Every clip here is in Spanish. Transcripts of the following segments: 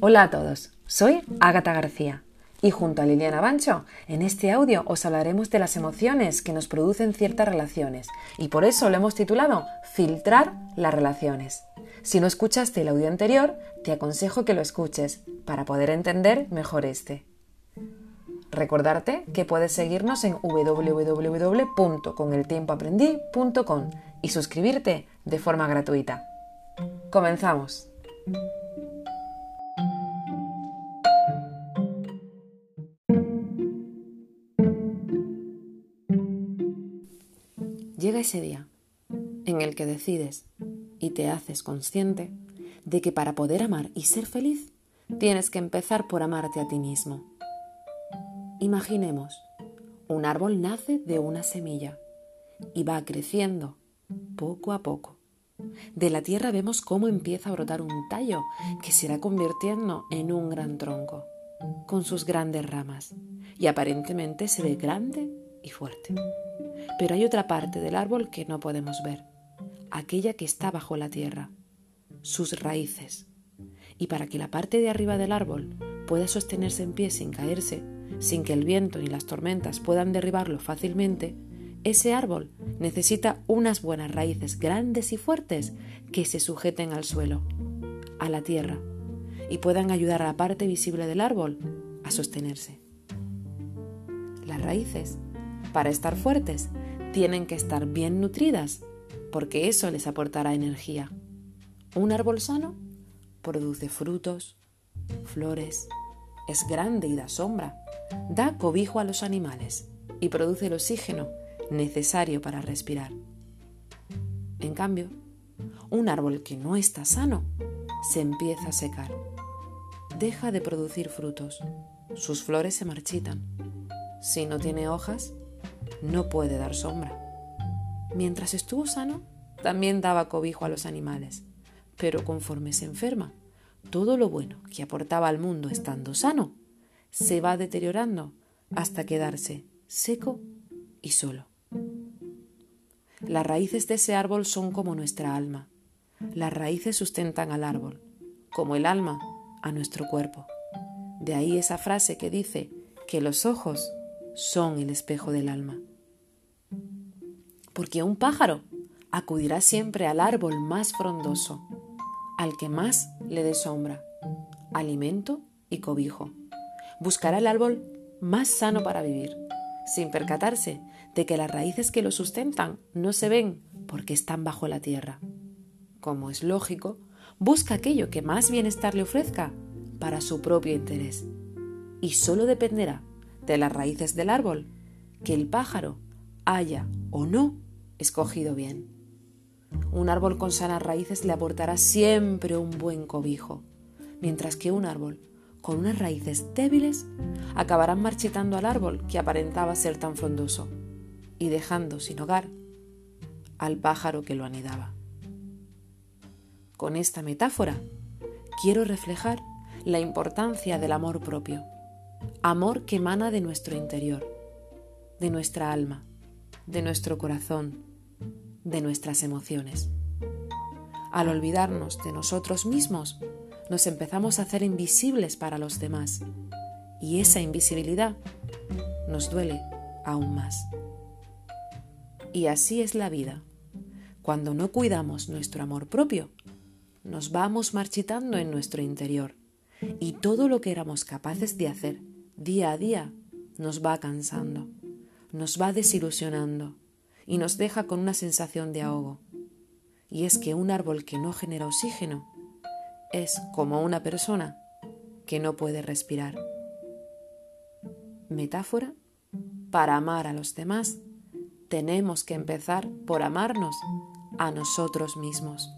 Hola a todos, soy Ágata García y junto a Liliana Bancho, en este audio os hablaremos de las emociones que nos producen ciertas relaciones y por eso lo hemos titulado Filtrar las relaciones. Si no escuchaste el audio anterior, te aconsejo que lo escuches para poder entender mejor este. Recordarte que puedes seguirnos en www.coneltiempoaprendí.com y suscribirte de forma gratuita. Comenzamos. Ese día en el que decides y te haces consciente de que para poder amar y ser feliz tienes que empezar por amarte a ti mismo. Imaginemos, un árbol nace de una semilla y va creciendo poco a poco. De la tierra vemos cómo empieza a brotar un tallo que se irá convirtiendo en un gran tronco, con sus grandes ramas, y aparentemente se ve grande y fuerte. Pero hay otra parte del árbol que no podemos ver, aquella que está bajo la tierra, sus raíces. Y para que la parte de arriba del árbol pueda sostenerse en pie sin caerse, sin que el viento ni las tormentas puedan derribarlo fácilmente, ese árbol necesita unas buenas raíces grandes y fuertes que se sujeten al suelo, a la tierra, y puedan ayudar a la parte visible del árbol a sostenerse. Las raíces para estar fuertes, tienen que estar bien nutridas, porque eso les aportará energía. Un árbol sano produce frutos, flores, es grande y da sombra, da cobijo a los animales y produce el oxígeno necesario para respirar. En cambio, un árbol que no está sano se empieza a secar, deja de producir frutos, sus flores se marchitan. Si no tiene hojas, no puede dar sombra. Mientras estuvo sano, también daba cobijo a los animales, pero conforme se enferma, todo lo bueno que aportaba al mundo estando sano se va deteriorando hasta quedarse seco y solo. Las raíces de ese árbol son como nuestra alma. Las raíces sustentan al árbol, como el alma a nuestro cuerpo. De ahí esa frase que dice que los ojos son el espejo del alma. Porque un pájaro acudirá siempre al árbol más frondoso, al que más le dé sombra, alimento y cobijo. Buscará el árbol más sano para vivir, sin percatarse de que las raíces que lo sustentan no se ven porque están bajo la tierra. Como es lógico, busca aquello que más bienestar le ofrezca para su propio interés. Y solo dependerá de las raíces del árbol, que el pájaro haya o no escogido bien. Un árbol con sanas raíces le aportará siempre un buen cobijo, mientras que un árbol con unas raíces débiles acabarán marchitando al árbol que aparentaba ser tan frondoso y dejando sin hogar al pájaro que lo anidaba. Con esta metáfora quiero reflejar la importancia del amor propio amor que emana de nuestro interior, de nuestra alma, de nuestro corazón, de nuestras emociones. Al olvidarnos de nosotros mismos, nos empezamos a hacer invisibles para los demás y esa invisibilidad nos duele aún más. Y así es la vida. Cuando no cuidamos nuestro amor propio, nos vamos marchitando en nuestro interior y todo lo que éramos capaces de hacer día a día nos va cansando, nos va desilusionando y nos deja con una sensación de ahogo. Y es que un árbol que no genera oxígeno es como una persona que no puede respirar. Metáfora, para amar a los demás tenemos que empezar por amarnos a nosotros mismos.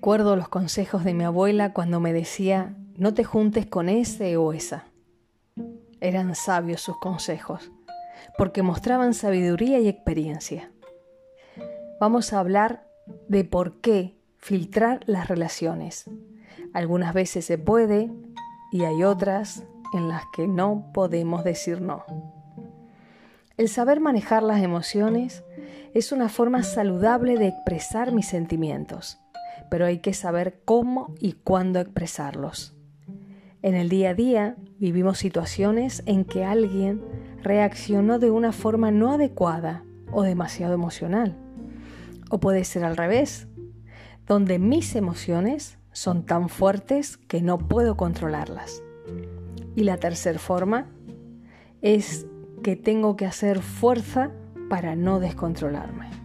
Recuerdo los consejos de mi abuela cuando me decía, no te juntes con ese o esa. Eran sabios sus consejos, porque mostraban sabiduría y experiencia. Vamos a hablar de por qué filtrar las relaciones. Algunas veces se puede y hay otras en las que no podemos decir no. El saber manejar las emociones es una forma saludable de expresar mis sentimientos, pero hay que saber cómo y cuándo expresarlos. En el día a día vivimos situaciones en que alguien reaccionó de una forma no adecuada o demasiado emocional. O puede ser al revés, donde mis emociones son tan fuertes que no puedo controlarlas. Y la tercera forma es que tengo que hacer fuerza para no descontrolarme.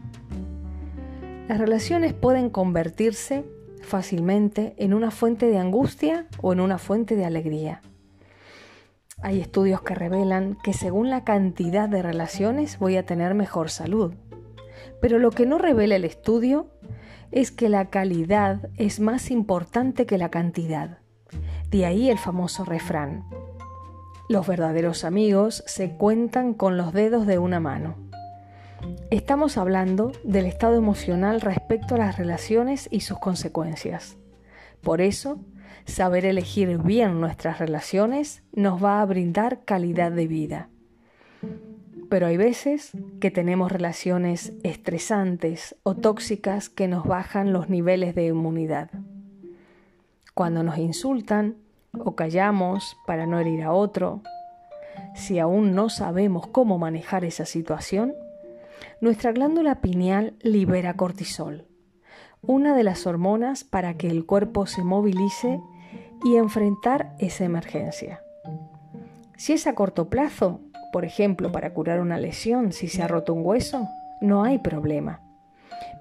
Las relaciones pueden convertirse fácilmente en una fuente de angustia o en una fuente de alegría. Hay estudios que revelan que según la cantidad de relaciones voy a tener mejor salud. Pero lo que no revela el estudio es que la calidad es más importante que la cantidad. De ahí el famoso refrán. Los verdaderos amigos se cuentan con los dedos de una mano. Estamos hablando del estado emocional respecto a las relaciones y sus consecuencias. Por eso, saber elegir bien nuestras relaciones nos va a brindar calidad de vida. Pero hay veces que tenemos relaciones estresantes o tóxicas que nos bajan los niveles de inmunidad. Cuando nos insultan o callamos para no herir a otro, si aún no sabemos cómo manejar esa situación, nuestra glándula pineal libera cortisol, una de las hormonas para que el cuerpo se movilice y enfrentar esa emergencia. Si es a corto plazo, por ejemplo, para curar una lesión si se ha roto un hueso, no hay problema.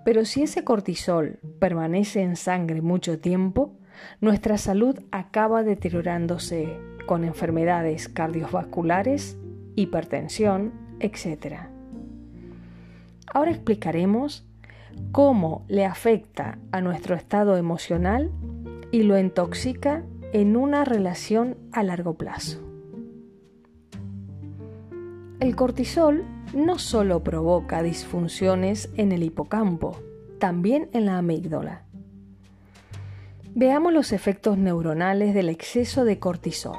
Pero si ese cortisol permanece en sangre mucho tiempo, nuestra salud acaba deteriorándose con enfermedades cardiovasculares, hipertensión, etc. Ahora explicaremos cómo le afecta a nuestro estado emocional y lo intoxica en una relación a largo plazo. El cortisol no solo provoca disfunciones en el hipocampo, también en la amígdala. Veamos los efectos neuronales del exceso de cortisol.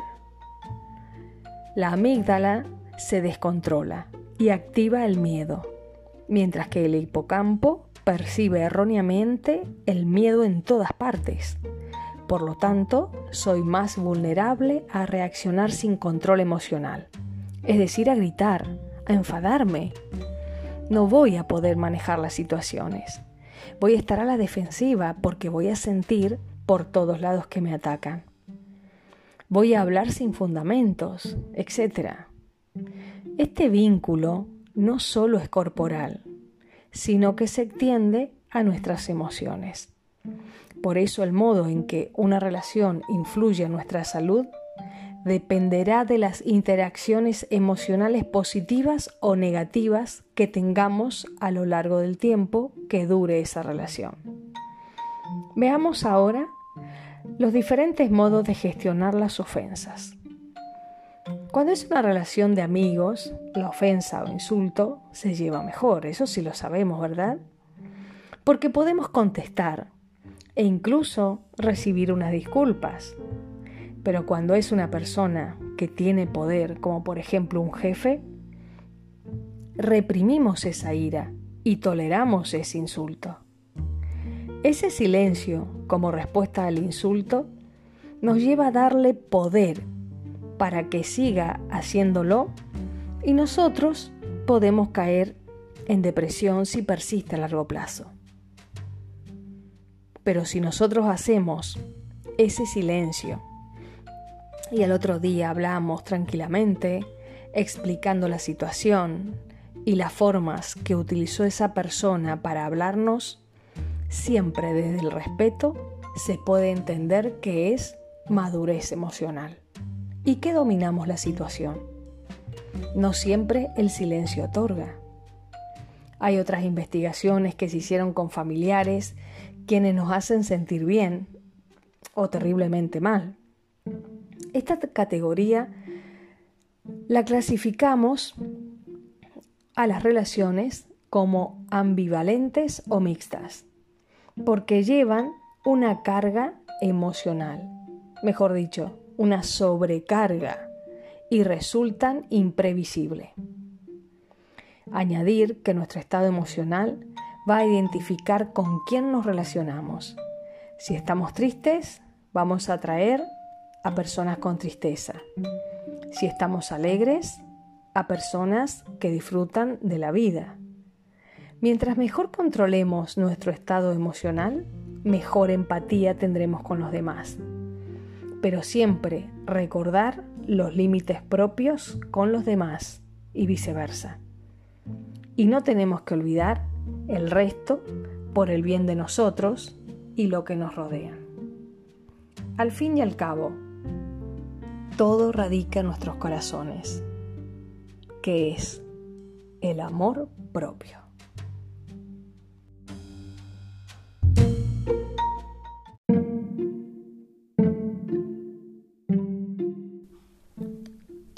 La amígdala se descontrola y activa el miedo mientras que el hipocampo percibe erróneamente el miedo en todas partes. Por lo tanto, soy más vulnerable a reaccionar sin control emocional, es decir, a gritar, a enfadarme. No voy a poder manejar las situaciones. Voy a estar a la defensiva porque voy a sentir por todos lados que me atacan. Voy a hablar sin fundamentos, etc. Este vínculo no solo es corporal, sino que se extiende a nuestras emociones. Por eso el modo en que una relación influye en nuestra salud dependerá de las interacciones emocionales positivas o negativas que tengamos a lo largo del tiempo que dure esa relación. Veamos ahora los diferentes modos de gestionar las ofensas. Cuando es una relación de amigos, la ofensa o insulto se lleva mejor, eso sí lo sabemos, ¿verdad? Porque podemos contestar e incluso recibir unas disculpas. Pero cuando es una persona que tiene poder, como por ejemplo un jefe, reprimimos esa ira y toleramos ese insulto. Ese silencio como respuesta al insulto nos lleva a darle poder para que siga haciéndolo y nosotros podemos caer en depresión si persiste a largo plazo. Pero si nosotros hacemos ese silencio y al otro día hablamos tranquilamente, explicando la situación y las formas que utilizó esa persona para hablarnos, siempre desde el respeto se puede entender que es madurez emocional y que dominamos la situación. No siempre el silencio otorga. Hay otras investigaciones que se hicieron con familiares quienes nos hacen sentir bien o terriblemente mal. Esta categoría la clasificamos a las relaciones como ambivalentes o mixtas, porque llevan una carga emocional, mejor dicho, una sobrecarga y resultan imprevisibles. Añadir que nuestro estado emocional va a identificar con quién nos relacionamos. Si estamos tristes, vamos a atraer a personas con tristeza. Si estamos alegres, a personas que disfrutan de la vida. Mientras mejor controlemos nuestro estado emocional, mejor empatía tendremos con los demás. Pero siempre recordar los límites propios con los demás y viceversa. Y no tenemos que olvidar el resto por el bien de nosotros y lo que nos rodea. Al fin y al cabo, todo radica en nuestros corazones, que es el amor propio.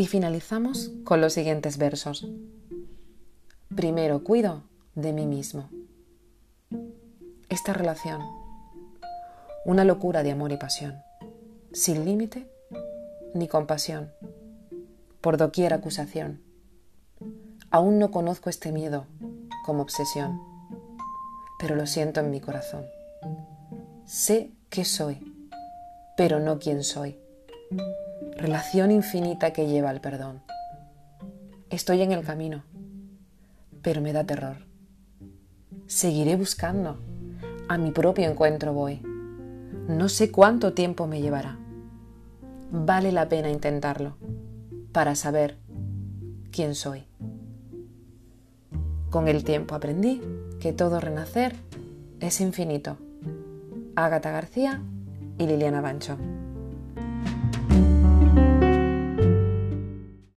Y finalizamos con los siguientes versos. Primero cuido de mí mismo. Esta relación, una locura de amor y pasión, sin límite ni compasión, por doquier acusación. Aún no conozco este miedo como obsesión, pero lo siento en mi corazón. Sé que soy, pero no quién soy. Relación infinita que lleva al perdón. Estoy en el camino, pero me da terror. Seguiré buscando, a mi propio encuentro voy. No sé cuánto tiempo me llevará vale la pena intentarlo para saber quién soy. Con el tiempo aprendí que todo renacer es infinito. Ágata García y Liliana Bancho.